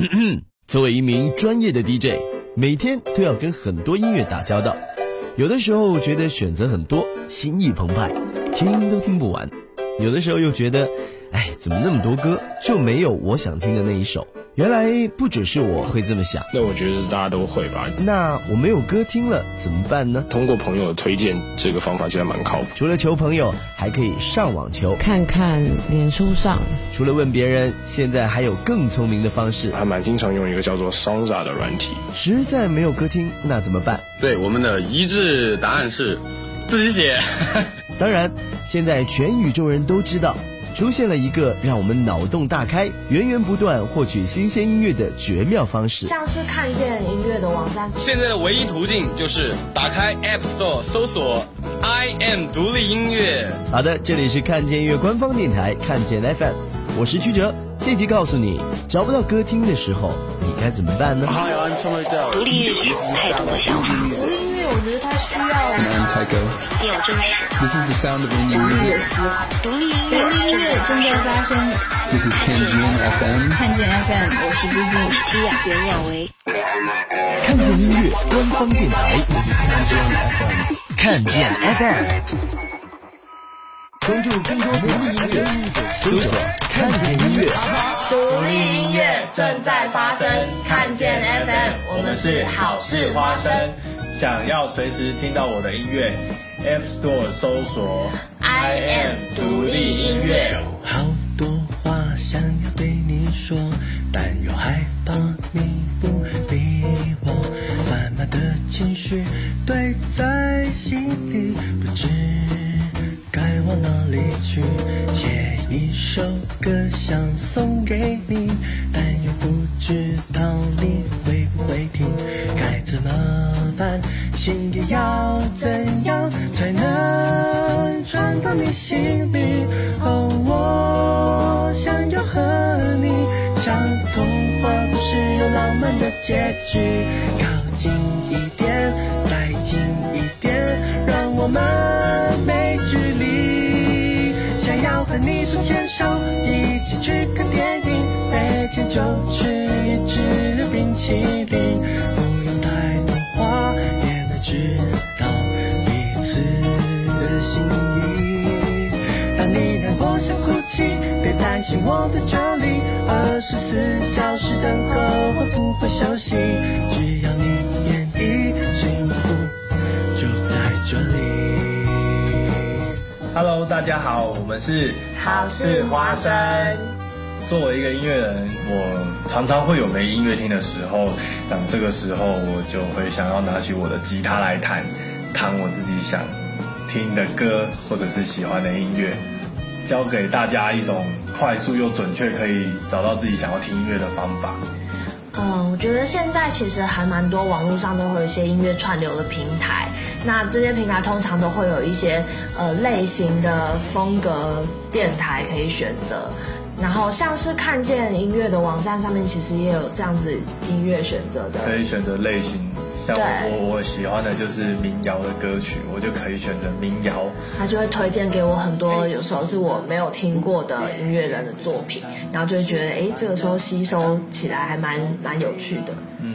作为一名专业的 DJ，每天都要跟很多音乐打交道，有的时候觉得选择很多，心意澎湃，听都听不完；有的时候又觉得，哎，怎么那么多歌，就没有我想听的那一首。原来不只是我会这么想，那我觉得大家都会吧。那我没有歌听了怎么办呢？通过朋友的推荐，这个方法其实蛮靠谱。除了求朋友，还可以上网求，看看脸书上。除了问别人，现在还有更聪明的方式，还蛮经常用一个叫做 Sonza 的软体。实在没有歌听，那怎么办？对，我们的一致答案是自己写。当然，现在全宇宙人都知道。出现了一个让我们脑洞大开、源源不断获取新鲜音乐的绝妙方式，像是看见音乐的网站。现在的唯一途径就是打开 App Store 搜索 I am 独立音乐。好的，这里是看见音乐官方电台看见 FM，我是曲哲，这集告诉你找不到歌听的时候。你该怎么办呢？独立音乐太多小独立音乐我觉得它需要有真实。This is the sound of indie music. 独立音乐，独立音乐正在发生。This is Kenjin FM. 看见 FM，我是朱静，李亚袁亚维。看见音乐官方电台。This is Kenjin FM. 看见 FM。关注更多独立音乐，搜索“看见音乐”。独立音乐正在发生，看见 FM，我们是好事花生。想要随时听到我的音乐，App Store 搜索 I am 独立音乐。有好多话想要对你说，但又害怕你不理我，满满的情绪堆在心里，不知。该往哪里去？心里？哦，我想要和你像童话故事有浪漫的结局。靠近一点，再近一点，让我们没距离。想要。和你手牵手，一起去看电影，没钱就吃一支冰淇淋，我在这里，二十四小时等候，我不会休息，只要你愿意，幸福就在这里。Hello，大家好，我们是好事花生。作为一个音乐人，我常常会有没音乐听的时候，那这个时候我就会想要拿起我的吉他来弹，弹我自己想听的歌或者是喜欢的音乐，教给大家一种快速又准确可以找到自己想要听音乐的方法。嗯，我觉得现在其实还蛮多网络上都会有一些音乐串流的平台。那这些平台通常都会有一些呃类型的风格电台可以选择，然后像是看见音乐的网站上面其实也有这样子音乐选择的，可以选择类型，像我我喜欢的就是民谣的歌曲，我就可以选择民谣，他就会推荐给我很多有时候是我没有听过的音乐人的作品，然后就会觉得哎这个时候吸收起来还蛮蛮有趣的，嗯，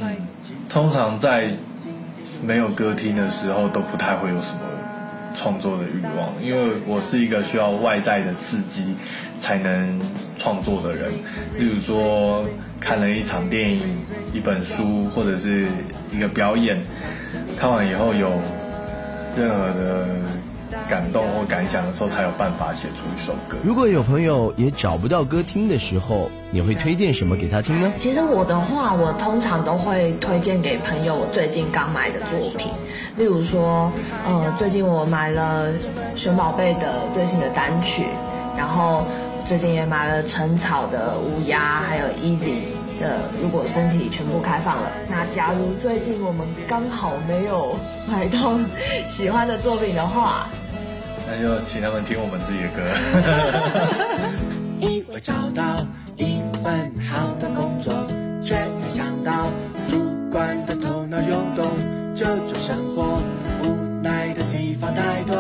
通常在。没有歌听的时候，都不太会有什么创作的欲望，因为我是一个需要外在的刺激才能创作的人。例如说，看了一场电影、一本书或者是一个表演，看完以后有任何的。感动或感想的时候，才有办法写出一首歌。如果有朋友也找不到歌听的时候，你会推荐什么给他听呢？其实我的话，我通常都会推荐给朋友我最近刚买的作品。例如说，呃，最近我买了熊宝贝的最新的单曲，然后最近也买了陈草的乌鸦，还有 Easy 的如果身体全部开放了。那假如最近我们刚好没有买到喜欢的作品的话，那就请他们听我们自己的歌。因为找到一份好的工作，却没想到主管的头脑涌动，这种生活无奈的地方太多。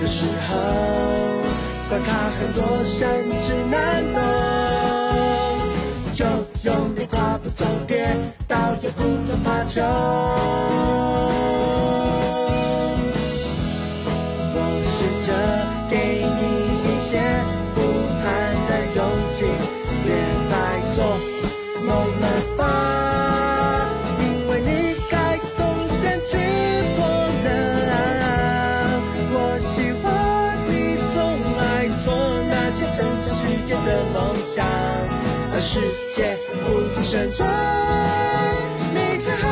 有时候关卡很多，甚用怕穷。我试着给你一些不谈的勇气，别再做梦了吧，因为你该贡献去做人。我喜欢你总爱做那些成长世界的梦想，而世界不停旋转，你却还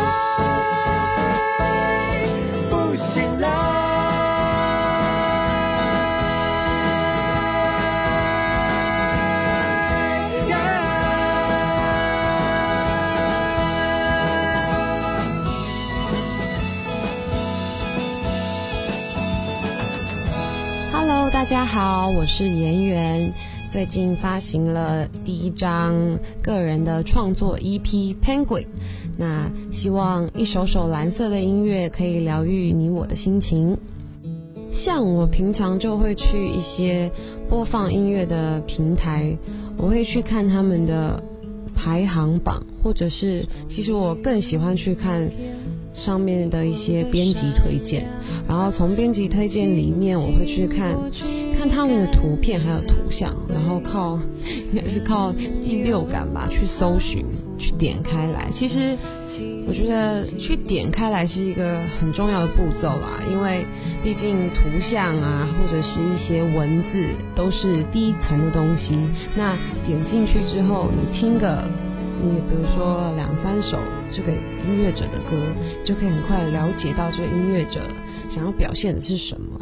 不醒来。Hello，大家好，我是颜媛。最近发行了第一张个人的创作 EP《Penguin》，那希望一首首蓝色的音乐可以疗愈你我的心情。像我平常就会去一些播放音乐的平台，我会去看他们的排行榜，或者是其实我更喜欢去看上面的一些编辑推荐，然后从编辑推荐里面我会去看看他们的图片还有图像，然后靠应该是靠第六感吧去搜寻去点开来。其实我觉得去点开来是一个很重要的步骤啦，因为毕竟图像啊或者是一些文字都是第一层的东西，那点进去之后你听个。你比如说两三首这个音乐者的歌，就可以很快了解到这个音乐者想要表现的是什么。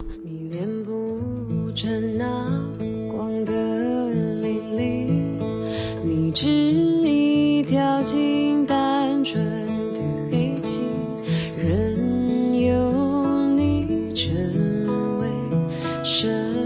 是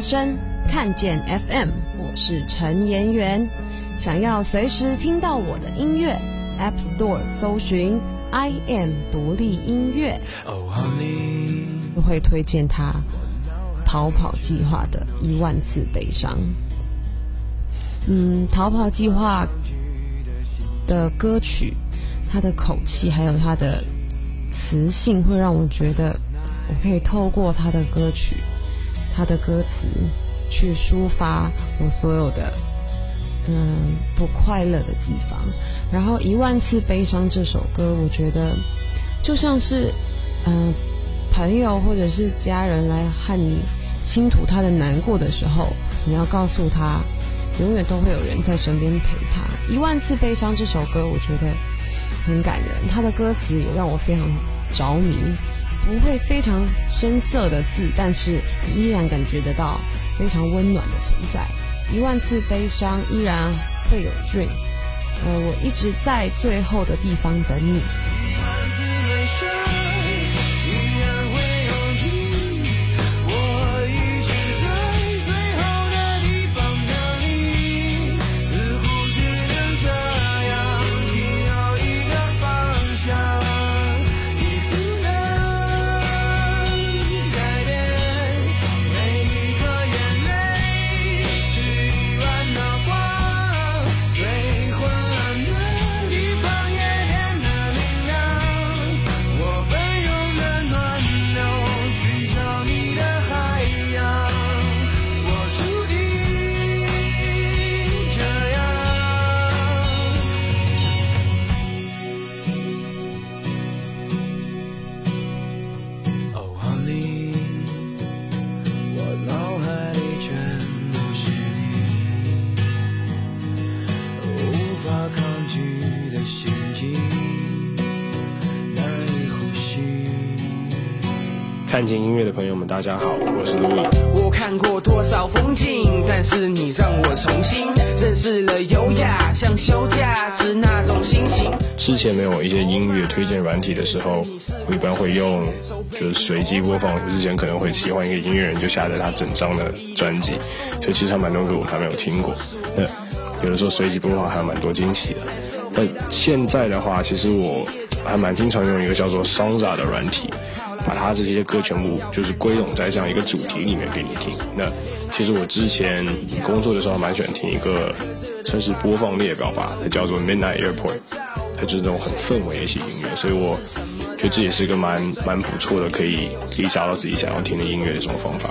声，看见 FM，我是陈妍媛。想要随时听到我的音乐，App Store 搜寻 I am 独立音乐，我会推荐他《逃跑计划》的一万次悲伤。嗯，《逃跑计划》的歌曲，他的口气还有他的磁性，会让我觉得我可以透过他的歌曲、他的歌词去抒发我所有的嗯不快乐的地方。然后《一万次悲伤》这首歌，我觉得就像是嗯朋友或者是家人来和你倾吐他的难过的时候，你要告诉他永远都会有人在身边陪他。一万次悲伤这首歌，我觉得很感人，他的歌词也让我非常着迷。不会非常深色的字，但是依然感觉得到非常温暖的存在。一万次悲伤，依然会有 dream。呃，我一直在最后的地方等你。看见音乐的朋友们，大家好，我是 Louis。我看过多少风景，但是你让我重新认识了优雅，像休假时那种心情。之前没有一些音乐推荐软体的时候，我一般会用就是随机播放。之前可能会喜欢一个音乐人，就下载他整张的专辑，所以其实还蛮多歌我还没有听过。那有的时候随机播放还蛮多惊喜的。那现在的话，其实我还蛮经常用一个叫做 Sonza 的软体。把它这些歌全部就是归拢在这样一个主题里面给你听。那其实我之前工作的时候蛮喜欢听一个算是播放列表吧，它叫做 Midnight Airport，它就是那种很氛围一些音乐，所以我觉得这也是一个蛮蛮不错的，可以可以找到自己想要听的音乐的这种方法。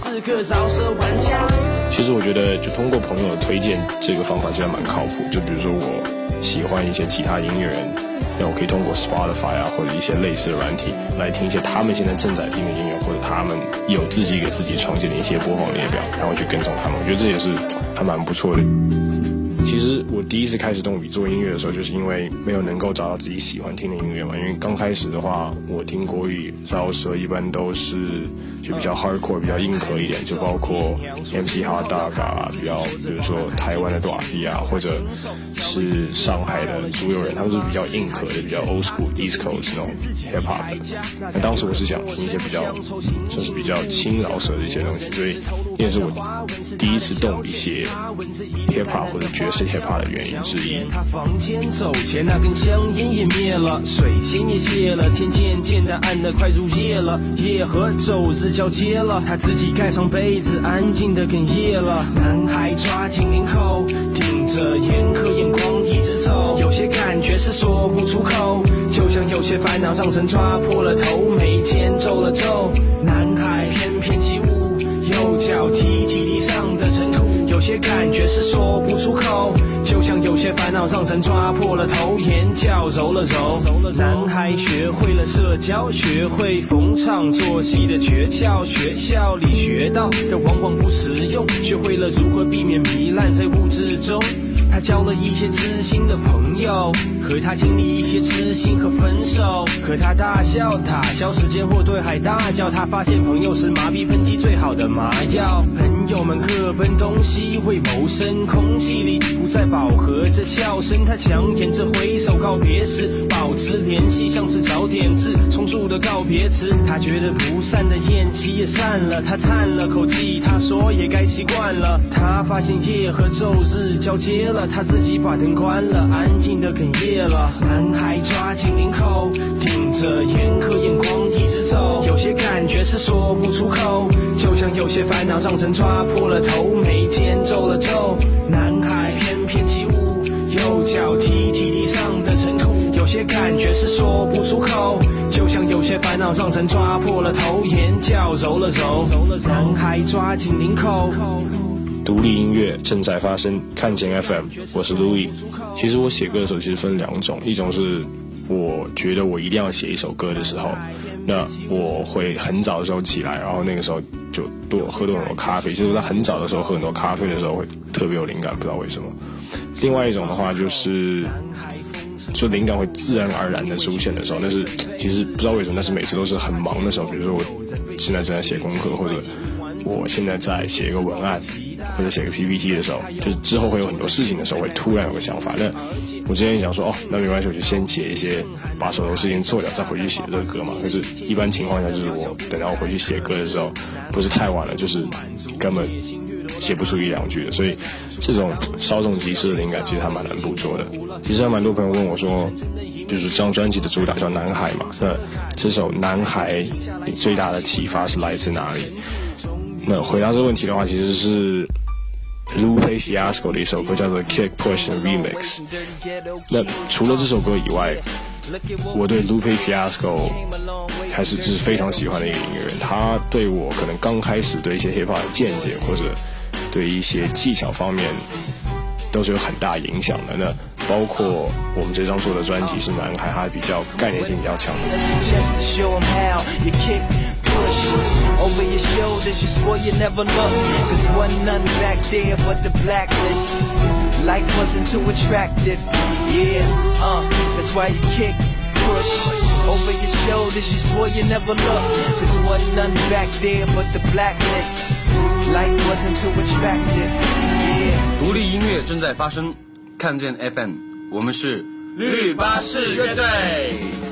其实我觉得就通过朋友推荐这个方法其实蛮靠谱。就比如说我喜欢一些其他音乐人。那我可以通过 Spotify 啊，或者一些类似的软体来听一些他们现在正在听的音乐，或者他们有自己给自己创建的一些播放列表，然后去跟踪他们。我觉得这也是还蛮不错的。其实我第一次开始动笔做音乐的时候，就是因为没有能够找到自己喜欢听的音乐嘛。因为刚开始的话，我听国语饶舌一般都是就比较 hardcore、比较硬核一点，就包括 MC Hot Dog 啊，比较比如说台湾的 d a p 啊，或者是上海的猪友人，他们是比较硬核的、比较 old school East Coast 那种 hip hop 的。那当时我是想听一些比较算是比较轻饶舌的一些东西，所以也是我第一次动笔写 hip hop 或者爵。是他房间走前，那根香烟也灭了，水仙也谢了，天渐渐的暗的快入夜了，夜和昼日交接了，他自己盖上被子，安静的哽咽了。男孩抓紧领口，盯着严苛眼光一直走，有些感觉是说不出口，就像有些烦恼让人抓破了头，眉间皱了皱。男孩翩翩起舞，右脚踢踢地。有些感觉是说不出口，就像有些烦恼让人抓破了头，眼角揉了揉。男孩学会了社交，学会逢场作戏的诀窍，学校里学到的往往不实用，学会了如何避免糜烂在物质中。他交了一些知心的朋友，和他经历一些知心和分手，和他大笑打消时间或对海大叫。他发现朋友是麻痹喷嚏最好的麻药。友们各奔东西为谋生，空气里不再饱和着笑声。他强颜着挥手告别时，保持联系像是找点字重述的告别词。他觉得不散的宴席也散了，他叹了口气，他说也该习惯了。他发现夜和昼日交接了。他自己把灯关了，安静的哽咽了。男孩抓紧领口，盯着严苛眼光一直走。有些感觉是说不出口，就像有些烦恼让人抓破了头，眉间皱了皱。男孩翩翩起舞，右脚踢踢地上的尘土。有些感觉是说不出口，就像有些烦恼让人抓破了头，眼角揉了揉。男孩抓紧领口。独立音乐正在发生，看见 FM，我是 Louis。其实我写歌的时候其实分两种，一种是我觉得我一定要写一首歌的时候，那我会很早的时候起来，然后那个时候就多喝多很多咖啡。其实我在很早的时候喝很多咖啡的时候会特别有灵感，不知道为什么。另外一种的话就是，就灵感会自然而然的出现的时候，那是其实不知道为什么，但是每次都是很忙的时候，比如说我现在正在写功课，或者我现在在写一个文案，或者写个 PPT 的时候，就是之后会有很多事情的时候，会突然有个想法。那我之前想说，哦，那没关系，我就先写一些，把手头事情做掉，再回去写这个歌嘛。可是，一般情况下，就是我等到我回去写歌的时候，不是太晚了，就是根本写不出一两句的。所以，这种稍纵即逝的灵感，其实还蛮难捕捉的。其实还蛮多朋友问我说，就是这张专辑的主打叫《男孩》嘛，那这首《男孩》你最大的启发是来自哪里？那回答这个问题的话，其实是 Lupe Fiasco 的一首歌叫做《Kick Push》的 Remix。那除了这首歌以外，我对 Lupe Fiasco 还是是非常喜欢的一个音乐人。他对我可能刚开始对一些 hip hop 的见解，或者对一些技巧方面，都是有很大影响的。那包括我们这张做的专辑是男孩，他比较概念性比较强的。Just to show 'em how you kick, push over your shoulders. You swore you never look. Cause wasn't none back there but the blacklist. Life wasn't too attractive. Yeah, uh, that's why you kick, push over your shoulders. You swore you never look. Cause wasn't none back there but the blacklist. Life wasn't too attractive. Yeah. 独立音乐正在发生，看见 FM，我们是绿巴士乐队。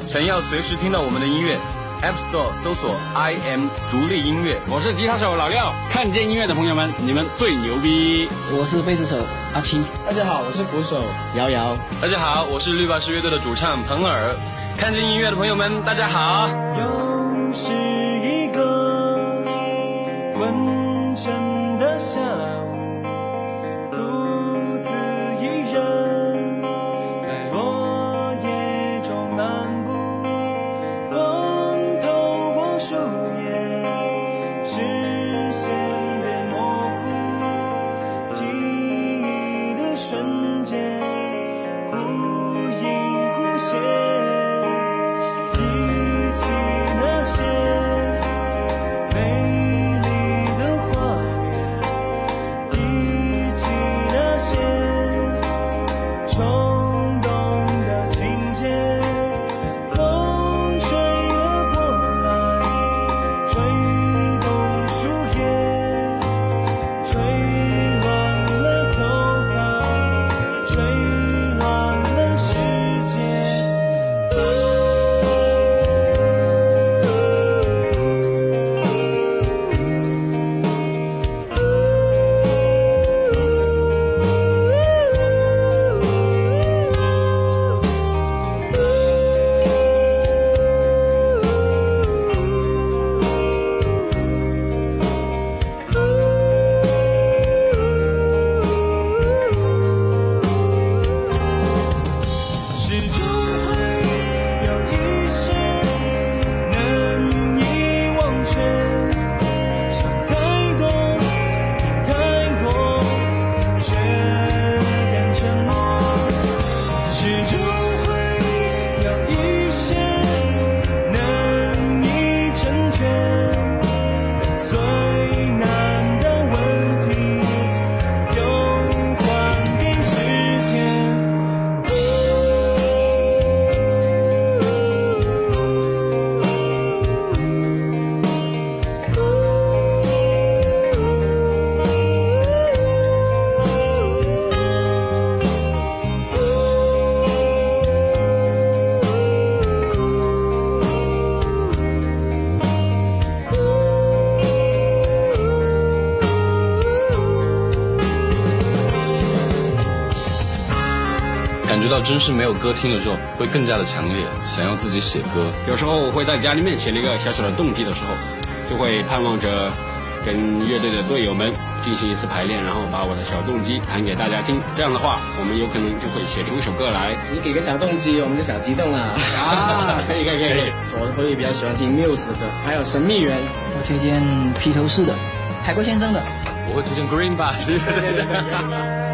想要随时听到我们的音乐 ，App Store 搜索 I M 独立音乐。我是吉他手老廖，看见音乐的朋友们，你们最牛逼！我是贝斯手阿青。大家好，我是鼓手瑶瑶。大家好，我是绿巴士乐队的主唱彭尔。看见音乐的朋友们，大家好。又是一个到真是没有歌听的时候，会更加的强烈，想要自己写歌。有时候我会在家里面写了一个小小的动机的时候，就会盼望着跟乐队的队友们进行一次排练，然后把我的小动机弹给大家听。这样的话，我们有可能就会写出一首歌来。你给个小动机，我们就小激动了。啊，可以可以可以。我会比较喜欢听 Muse 的歌，还有神秘人。我推荐披头士的，海龟先生的。我会推荐 Green Bass。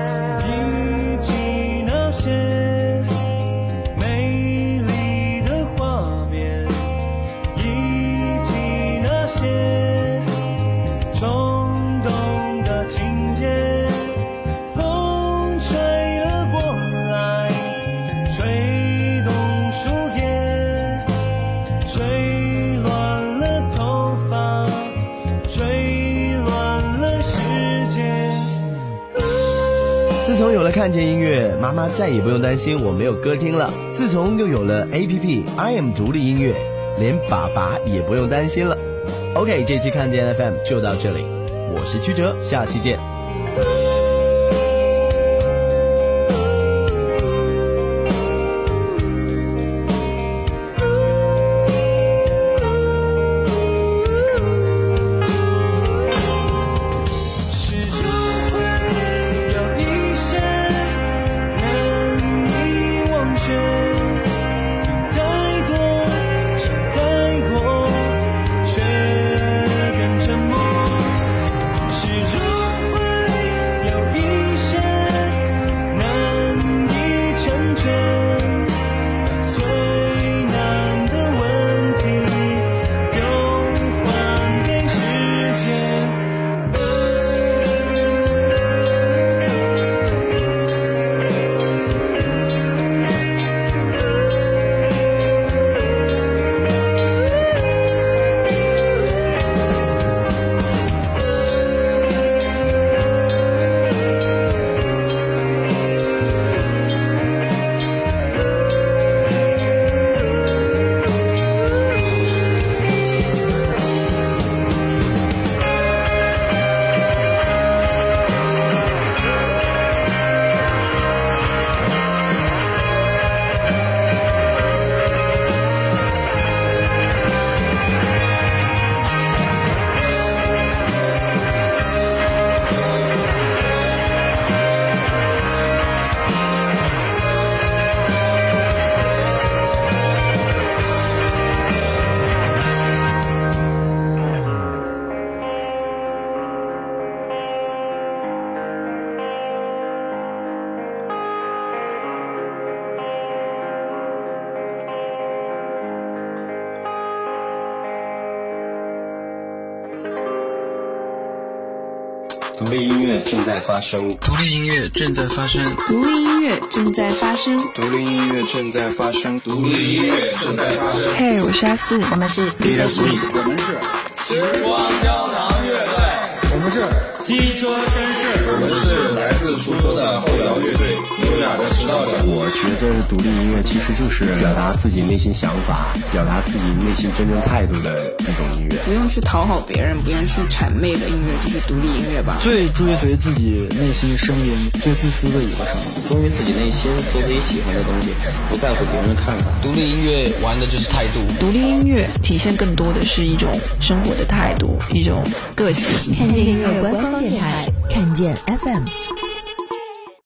看见音乐，妈妈再也不用担心我没有歌听了。自从又有了 A P P I am 独立音乐，连爸爸也不用担心了。OK，这期看见 F M 就到这里，我是曲哲，下期见。正在发生，独立音乐正在发生，独立音乐正在发生，独立音乐正在发生，独立音乐正在发生。嘿，我是阿四，我们是 Sweet，我们是。时光胶囊乐队，我们是。机车我觉得独立音乐其实就是表达自己内心想法，表达自己内心真正态度的一种音乐。不用去讨好别人，不用去谄媚的音乐，就是独立音乐吧。最追随自己内心声音，最自私的一个声音，忠于自己内心，做自己喜欢的东西，不在乎别人的看法。独立音乐玩的就是态度，独立音乐体现更多的是一种生活的态度，一种个性。看见音乐官方电台，看见 FM。